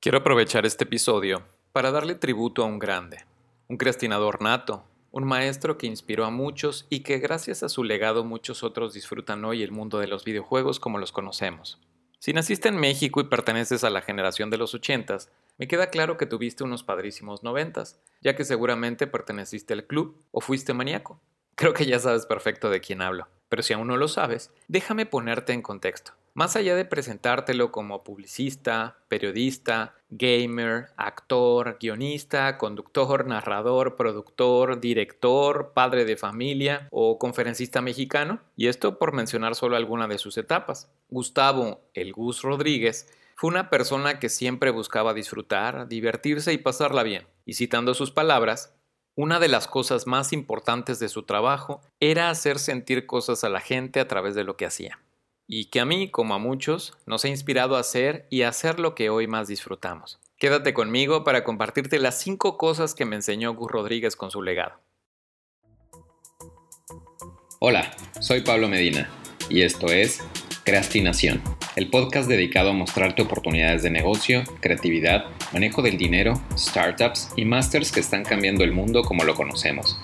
Quiero aprovechar este episodio para darle tributo a un grande, un creatinador nato, un maestro que inspiró a muchos y que gracias a su legado muchos otros disfrutan hoy el mundo de los videojuegos como los conocemos. Si naciste en México y perteneces a la generación de los ochentas, me queda claro que tuviste unos padrísimos noventas, ya que seguramente perteneciste al club o fuiste maníaco. Creo que ya sabes perfecto de quién hablo, pero si aún no lo sabes, déjame ponerte en contexto. Más allá de presentártelo como publicista, periodista, gamer, actor, guionista, conductor, narrador, productor, director, padre de familia o conferencista mexicano, y esto por mencionar solo alguna de sus etapas. Gustavo, el Gus Rodríguez, fue una persona que siempre buscaba disfrutar, divertirse y pasarla bien. Y citando sus palabras, una de las cosas más importantes de su trabajo era hacer sentir cosas a la gente a través de lo que hacía y que a mí, como a muchos, nos ha inspirado a hacer y a hacer lo que hoy más disfrutamos. Quédate conmigo para compartirte las 5 cosas que me enseñó Gus Rodríguez con su legado. Hola, soy Pablo Medina y esto es Creastinación, el podcast dedicado a mostrarte oportunidades de negocio, creatividad, manejo del dinero, startups y masters que están cambiando el mundo como lo conocemos.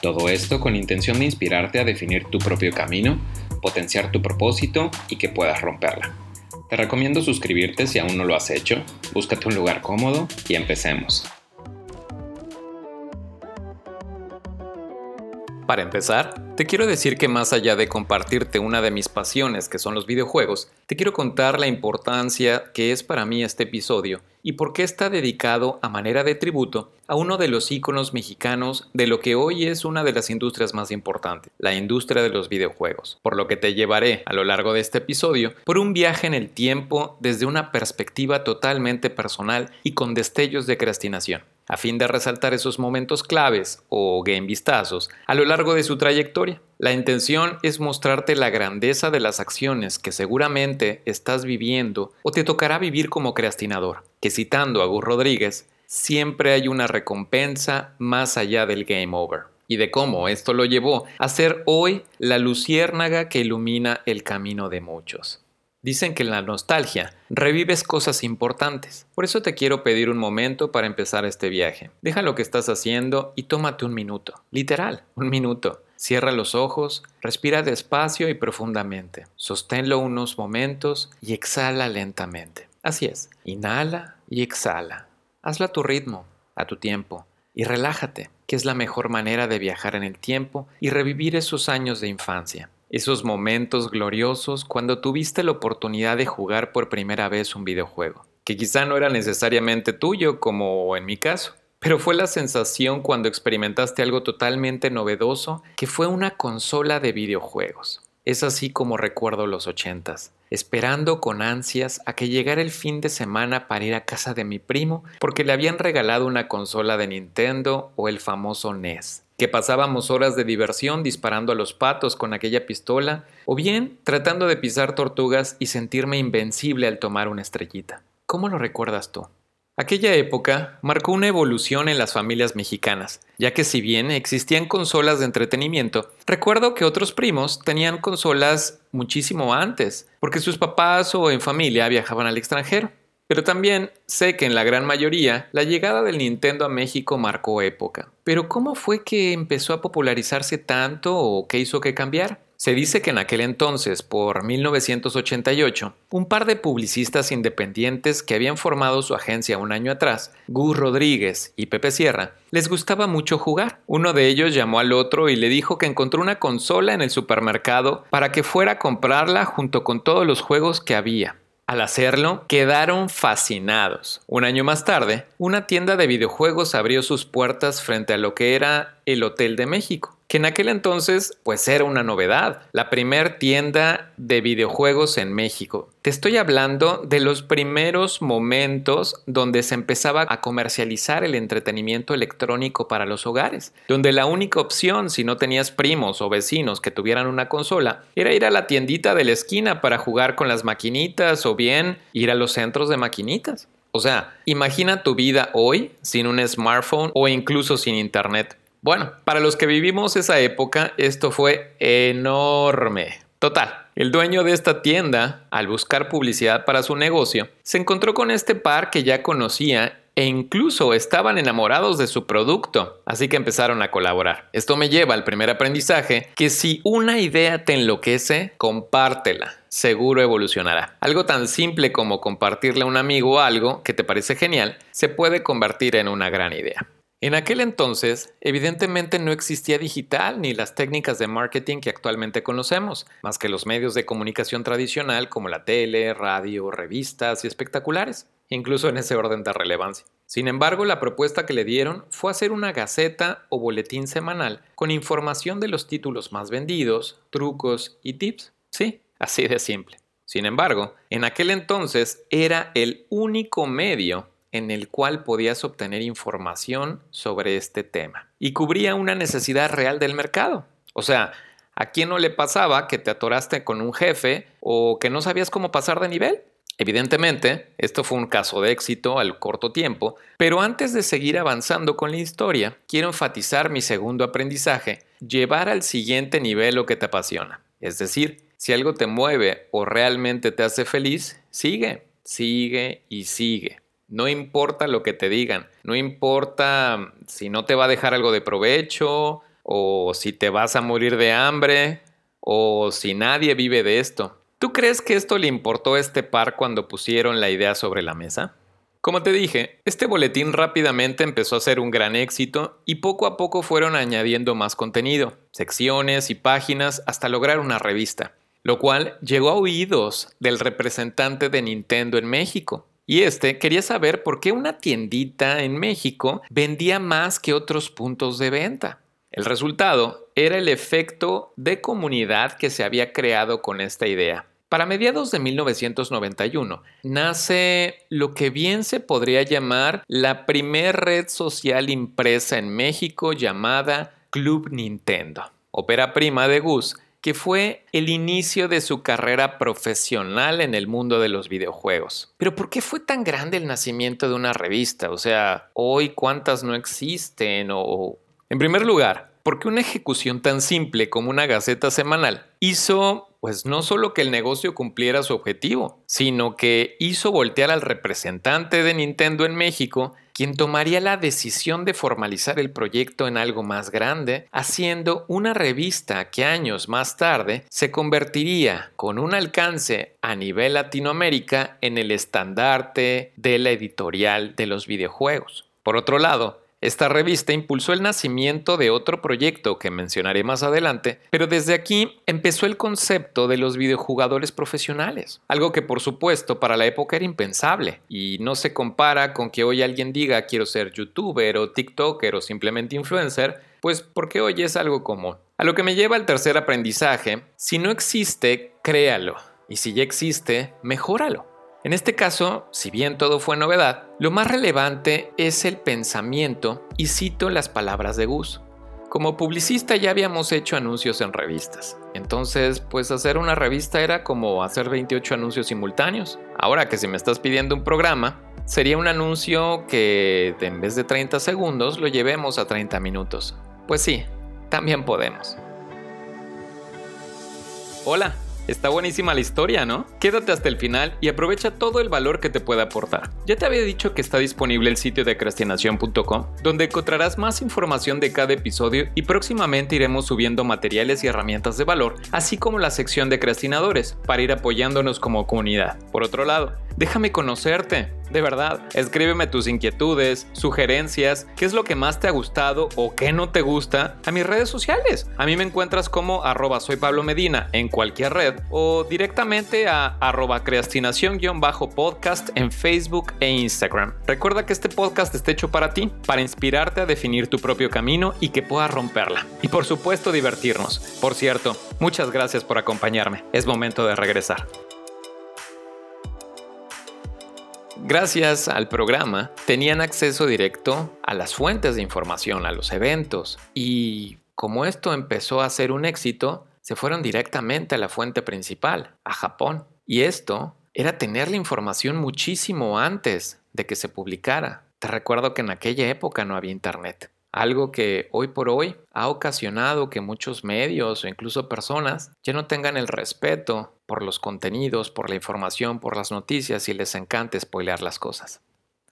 Todo esto con intención de inspirarte a definir tu propio camino potenciar tu propósito y que puedas romperla. Te recomiendo suscribirte si aún no lo has hecho, búscate un lugar cómodo y empecemos. Para empezar, te quiero decir que más allá de compartirte una de mis pasiones que son los videojuegos, te quiero contar la importancia que es para mí este episodio y por qué está dedicado a manera de tributo a uno de los íconos mexicanos de lo que hoy es una de las industrias más importantes, la industria de los videojuegos, por lo que te llevaré a lo largo de este episodio por un viaje en el tiempo desde una perspectiva totalmente personal y con destellos de creastinación a fin de resaltar esos momentos claves o game vistazos a lo largo de su trayectoria. La intención es mostrarte la grandeza de las acciones que seguramente estás viviendo o te tocará vivir como creastinador, que citando a Gus Rodríguez, siempre hay una recompensa más allá del game over y de cómo esto lo llevó a ser hoy la luciérnaga que ilumina el camino de muchos. Dicen que en la nostalgia revives cosas importantes. Por eso te quiero pedir un momento para empezar este viaje. Deja lo que estás haciendo y tómate un minuto. Literal, un minuto. Cierra los ojos, respira despacio y profundamente. Sosténlo unos momentos y exhala lentamente. Así es. Inhala y exhala. Hazlo a tu ritmo, a tu tiempo. Y relájate, que es la mejor manera de viajar en el tiempo y revivir esos años de infancia. Esos momentos gloriosos cuando tuviste la oportunidad de jugar por primera vez un videojuego, que quizá no era necesariamente tuyo como en mi caso, pero fue la sensación cuando experimentaste algo totalmente novedoso que fue una consola de videojuegos. Es así como recuerdo los ochentas, esperando con ansias a que llegara el fin de semana para ir a casa de mi primo porque le habían regalado una consola de Nintendo o el famoso NES que pasábamos horas de diversión disparando a los patos con aquella pistola, o bien tratando de pisar tortugas y sentirme invencible al tomar una estrellita. ¿Cómo lo recuerdas tú? Aquella época marcó una evolución en las familias mexicanas, ya que si bien existían consolas de entretenimiento, recuerdo que otros primos tenían consolas muchísimo antes, porque sus papás o en familia viajaban al extranjero. Pero también sé que en la gran mayoría la llegada del Nintendo a México marcó época. Pero ¿cómo fue que empezó a popularizarse tanto o qué hizo que cambiar? Se dice que en aquel entonces, por 1988, un par de publicistas independientes que habían formado su agencia un año atrás, Gus Rodríguez y Pepe Sierra, les gustaba mucho jugar. Uno de ellos llamó al otro y le dijo que encontró una consola en el supermercado para que fuera a comprarla junto con todos los juegos que había. Al hacerlo, quedaron fascinados. Un año más tarde, una tienda de videojuegos abrió sus puertas frente a lo que era el Hotel de México que en aquel entonces pues era una novedad, la primer tienda de videojuegos en México. Te estoy hablando de los primeros momentos donde se empezaba a comercializar el entretenimiento electrónico para los hogares, donde la única opción si no tenías primos o vecinos que tuvieran una consola era ir a la tiendita de la esquina para jugar con las maquinitas o bien ir a los centros de maquinitas. O sea, imagina tu vida hoy sin un smartphone o incluso sin internet. Bueno, para los que vivimos esa época, esto fue enorme. Total, El dueño de esta tienda, al buscar publicidad para su negocio, se encontró con este par que ya conocía e incluso estaban enamorados de su producto, así que empezaron a colaborar. Esto me lleva al primer aprendizaje, que si una idea te enloquece, compártela, seguro evolucionará. Algo tan simple como compartirle a un amigo algo que te parece genial, se puede convertir en una gran idea. En aquel entonces, evidentemente no existía digital ni las técnicas de marketing que actualmente conocemos, más que los medios de comunicación tradicional como la tele, radio, revistas y espectaculares incluso en ese orden de relevancia. Sin embargo, la propuesta que le dieron fue hacer una gaceta o boletín semanal con información de los títulos más vendidos, trucos y tips. Sí, así de simple. Sin embargo, en aquel entonces era el único medio en el cual podías obtener información sobre este tema y cubría una necesidad real del mercado. O sea, ¿a quién no le pasaba que te atoraste con un jefe o que no sabías cómo pasar de nivel? Evidentemente, esto fue un caso de éxito al corto tiempo, pero antes de seguir avanzando con la historia, quiero enfatizar mi segundo aprendizaje, llevar al siguiente nivel lo que te apasiona. Es decir, si algo te mueve o realmente te hace feliz, sigue, sigue y sigue. No importa lo que te digan, no importa si no te va a dejar algo de provecho o si te vas a morir de hambre o si nadie vive de esto. ¿Tú crees que esto le importó a este par cuando pusieron la idea sobre la mesa? Como te dije, este boletín rápidamente empezó a ser un gran éxito y poco a poco fueron añadiendo más contenido, secciones y páginas hasta lograr una revista, lo cual llegó a oídos del representante de Nintendo en México. Y este quería saber por qué una tiendita en México vendía más que otros puntos de venta. El resultado era el efecto de comunidad que se había creado con esta idea. Para mediados de 1991 nace lo que bien se podría llamar la primer red social impresa en México llamada Club Nintendo, ópera prima de Gus, que fue el inicio de su carrera profesional en el mundo de los videojuegos. Pero ¿por qué fue tan grande el nacimiento de una revista? O sea, hoy cuántas no existen o en primer lugar, porque una ejecución tan simple como una gaceta semanal hizo, pues no solo que el negocio cumpliera su objetivo, sino que hizo voltear al representante de Nintendo en México, quien tomaría la decisión de formalizar el proyecto en algo más grande, haciendo una revista que años más tarde se convertiría con un alcance a nivel Latinoamérica en el estandarte de la editorial de los videojuegos. Por otro lado, esta revista impulsó el nacimiento de otro proyecto que mencionaré más adelante, pero desde aquí empezó el concepto de los videojugadores profesionales, algo que por supuesto para la época era impensable y no se compara con que hoy alguien diga quiero ser youtuber o tiktoker o simplemente influencer, pues porque hoy es algo común. A lo que me lleva al tercer aprendizaje, si no existe, créalo, y si ya existe, mejóralo. En este caso, si bien todo fue novedad, lo más relevante es el pensamiento y cito las palabras de Gus. Como publicista ya habíamos hecho anuncios en revistas. Entonces, pues hacer una revista era como hacer 28 anuncios simultáneos. Ahora que si me estás pidiendo un programa, sería un anuncio que en vez de 30 segundos lo llevemos a 30 minutos. Pues sí, también podemos. Hola. Está buenísima la historia, ¿no? Quédate hasta el final y aprovecha todo el valor que te pueda aportar. Ya te había dicho que está disponible el sitio de crastinación.com, donde encontrarás más información de cada episodio y próximamente iremos subiendo materiales y herramientas de valor, así como la sección de crastinadores, para ir apoyándonos como comunidad. Por otro lado, déjame conocerte. De verdad, escríbeme tus inquietudes, sugerencias, qué es lo que más te ha gustado o qué no te gusta a mis redes sociales. A mí me encuentras como arroba Medina en cualquier red o directamente a arroba creastinación-podcast en Facebook e Instagram. Recuerda que este podcast está hecho para ti, para inspirarte a definir tu propio camino y que puedas romperla. Y por supuesto divertirnos. Por cierto, muchas gracias por acompañarme. Es momento de regresar. Gracias al programa, tenían acceso directo a las fuentes de información, a los eventos. Y como esto empezó a ser un éxito, se fueron directamente a la fuente principal, a Japón. Y esto era tener la información muchísimo antes de que se publicara. Te recuerdo que en aquella época no había internet. algo que hoy por hoy ha ocasionado que muchos medios o incluso personas ya no tengan el respeto por los contenidos, por la información, por las noticias y les encanta spoilear las cosas.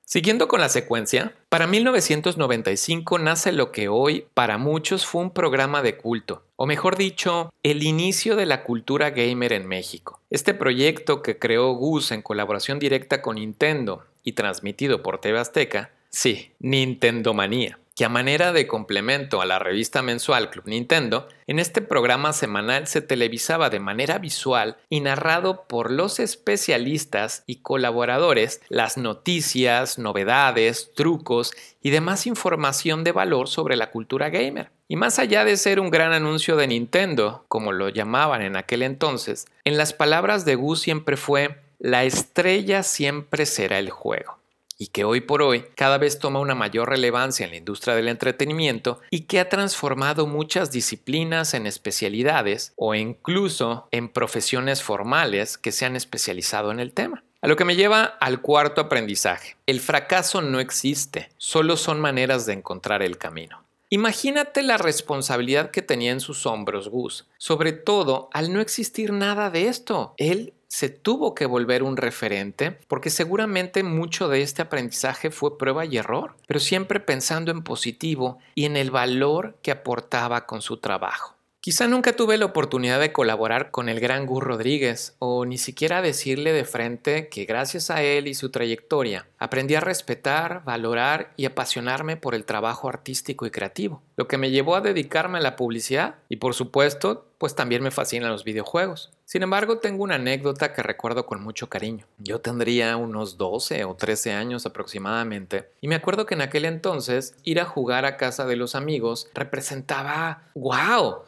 Siguiendo con la secuencia, para 1995 nace lo que hoy para muchos fue un programa de culto, o mejor dicho, el inicio de la cultura gamer en México. Este proyecto que creó Gus en colaboración directa con Nintendo y transmitido por TV Azteca, sí, Nintendo Manía que a manera de complemento a la revista mensual Club Nintendo, en este programa semanal se televisaba de manera visual y narrado por los especialistas y colaboradores las noticias, novedades, trucos y demás información de valor sobre la cultura gamer. Y más allá de ser un gran anuncio de Nintendo, como lo llamaban en aquel entonces, en las palabras de Gu siempre fue, la estrella siempre será el juego y que hoy por hoy cada vez toma una mayor relevancia en la industria del entretenimiento y que ha transformado muchas disciplinas en especialidades o incluso en profesiones formales que se han especializado en el tema. A lo que me lleva al cuarto aprendizaje. El fracaso no existe, solo son maneras de encontrar el camino. Imagínate la responsabilidad que tenía en sus hombros Gus, sobre todo al no existir nada de esto. Él se tuvo que volver un referente porque seguramente mucho de este aprendizaje fue prueba y error, pero siempre pensando en positivo y en el valor que aportaba con su trabajo. Quizá nunca tuve la oportunidad de colaborar con el gran Gus Rodríguez o ni siquiera decirle de frente que gracias a él y su trayectoria aprendí a respetar, valorar y apasionarme por el trabajo artístico y creativo, lo que me llevó a dedicarme a la publicidad y por supuesto pues también me fascinan los videojuegos. Sin embargo, tengo una anécdota que recuerdo con mucho cariño. Yo tendría unos 12 o 13 años aproximadamente y me acuerdo que en aquel entonces ir a jugar a casa de los amigos representaba, wow,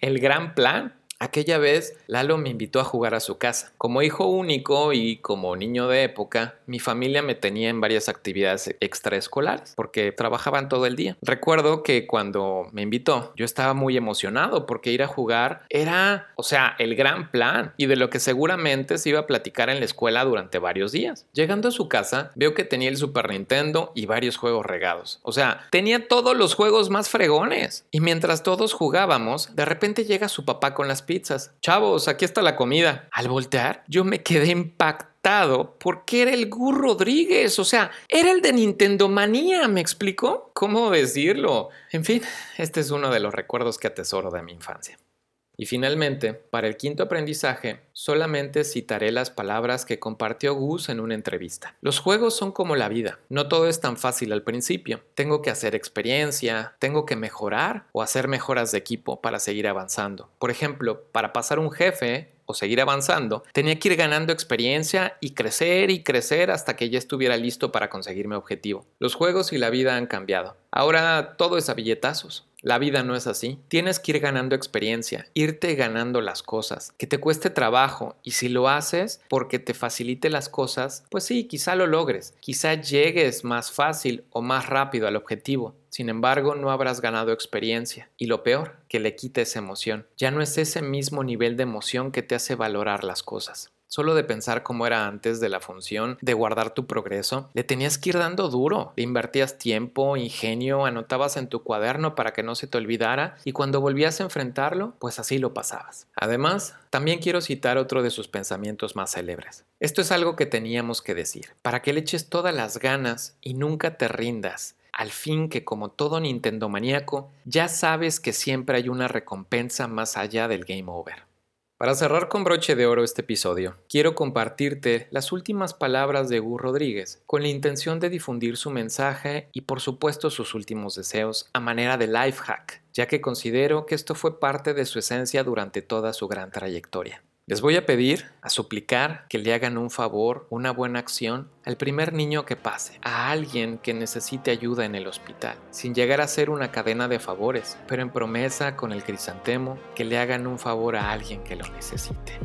el gran plan Aquella vez Lalo me invitó a jugar a su casa. Como hijo único y como niño de época, mi familia me tenía en varias actividades extraescolares porque trabajaban todo el día. Recuerdo que cuando me invitó, yo estaba muy emocionado porque ir a jugar era, o sea, el gran plan y de lo que seguramente se iba a platicar en la escuela durante varios días. Llegando a su casa, veo que tenía el Super Nintendo y varios juegos regados. O sea, tenía todos los juegos más fregones. Y mientras todos jugábamos, de repente llega su papá con las pizzas. Chavos, aquí está la comida. Al voltear, yo me quedé impactado porque era el Gur Rodríguez, o sea, era el de Nintendo Manía, ¿me explico? ¿Cómo decirlo? En fin, este es uno de los recuerdos que atesoro de mi infancia. Y finalmente, para el quinto aprendizaje, solamente citaré las palabras que compartió Gus en una entrevista. Los juegos son como la vida, no todo es tan fácil al principio. Tengo que hacer experiencia, tengo que mejorar o hacer mejoras de equipo para seguir avanzando. Por ejemplo, para pasar un jefe o seguir avanzando, tenía que ir ganando experiencia y crecer y crecer hasta que ya estuviera listo para conseguir mi objetivo. Los juegos y la vida han cambiado. Ahora todo es a billetazos. La vida no es así. Tienes que ir ganando experiencia, irte ganando las cosas, que te cueste trabajo y si lo haces porque te facilite las cosas, pues sí, quizá lo logres, quizá llegues más fácil o más rápido al objetivo. Sin embargo, no habrás ganado experiencia y lo peor, que le quites emoción. Ya no es ese mismo nivel de emoción que te hace valorar las cosas. Solo de pensar cómo era antes de la función, de guardar tu progreso, le tenías que ir dando duro. Le invertías tiempo, ingenio, anotabas en tu cuaderno para que no se te olvidara y cuando volvías a enfrentarlo, pues así lo pasabas. Además, también quiero citar otro de sus pensamientos más célebres. Esto es algo que teníamos que decir, para que le eches todas las ganas y nunca te rindas. Al fin que como todo Nintendo maníaco, ya sabes que siempre hay una recompensa más allá del game over. Para cerrar con broche de oro este episodio, quiero compartirte las últimas palabras de Gus Rodríguez con la intención de difundir su mensaje y por supuesto sus últimos deseos a manera de life hack, ya que considero que esto fue parte de su esencia durante toda su gran trayectoria. Les voy a pedir, a suplicar que le hagan un favor, una buena acción al primer niño que pase, a alguien que necesite ayuda en el hospital, sin llegar a ser una cadena de favores, pero en promesa con el crisantemo que le hagan un favor a alguien que lo necesite.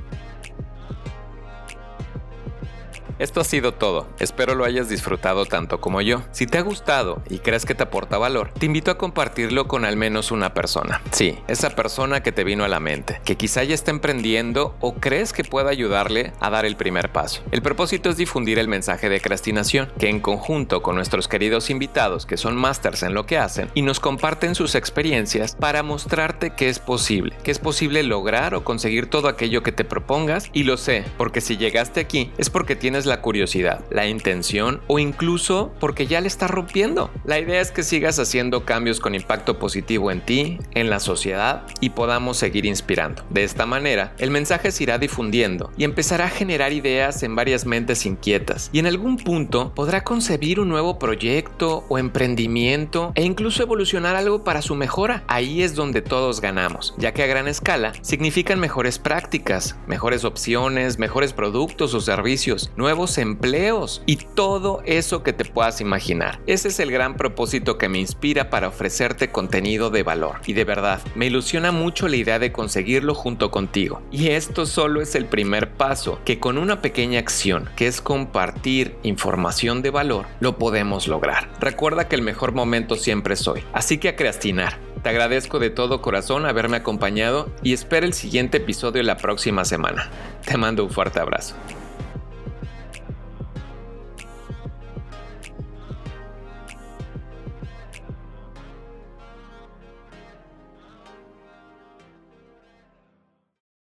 Esto ha sido todo. Espero lo hayas disfrutado tanto como yo. Si te ha gustado y crees que te aporta valor, te invito a compartirlo con al menos una persona. Sí, esa persona que te vino a la mente, que quizá ya está emprendiendo o crees que pueda ayudarle a dar el primer paso. El propósito es difundir el mensaje de crastinación, que en conjunto con nuestros queridos invitados que son másters en lo que hacen y nos comparten sus experiencias para mostrarte que es posible, que es posible lograr o conseguir todo aquello que te propongas y lo sé, porque si llegaste aquí es porque tienes la curiosidad, la intención o incluso porque ya le estás rompiendo. La idea es que sigas haciendo cambios con impacto positivo en ti, en la sociedad y podamos seguir inspirando. De esta manera, el mensaje se irá difundiendo y empezará a generar ideas en varias mentes inquietas y en algún punto podrá concebir un nuevo proyecto o emprendimiento e incluso evolucionar algo para su mejora. Ahí es donde todos ganamos, ya que a gran escala significan mejores prácticas, mejores opciones, mejores productos o servicios, nuevos empleos y todo eso que te puedas imaginar. Ese es el gran propósito que me inspira para ofrecerte contenido de valor. Y de verdad, me ilusiona mucho la idea de conseguirlo junto contigo. Y esto solo es el primer paso, que con una pequeña acción, que es compartir información de valor, lo podemos lograr. Recuerda que el mejor momento siempre es hoy. Así que a creastinar. Te agradezco de todo corazón haberme acompañado y espero el siguiente episodio la próxima semana. Te mando un fuerte abrazo.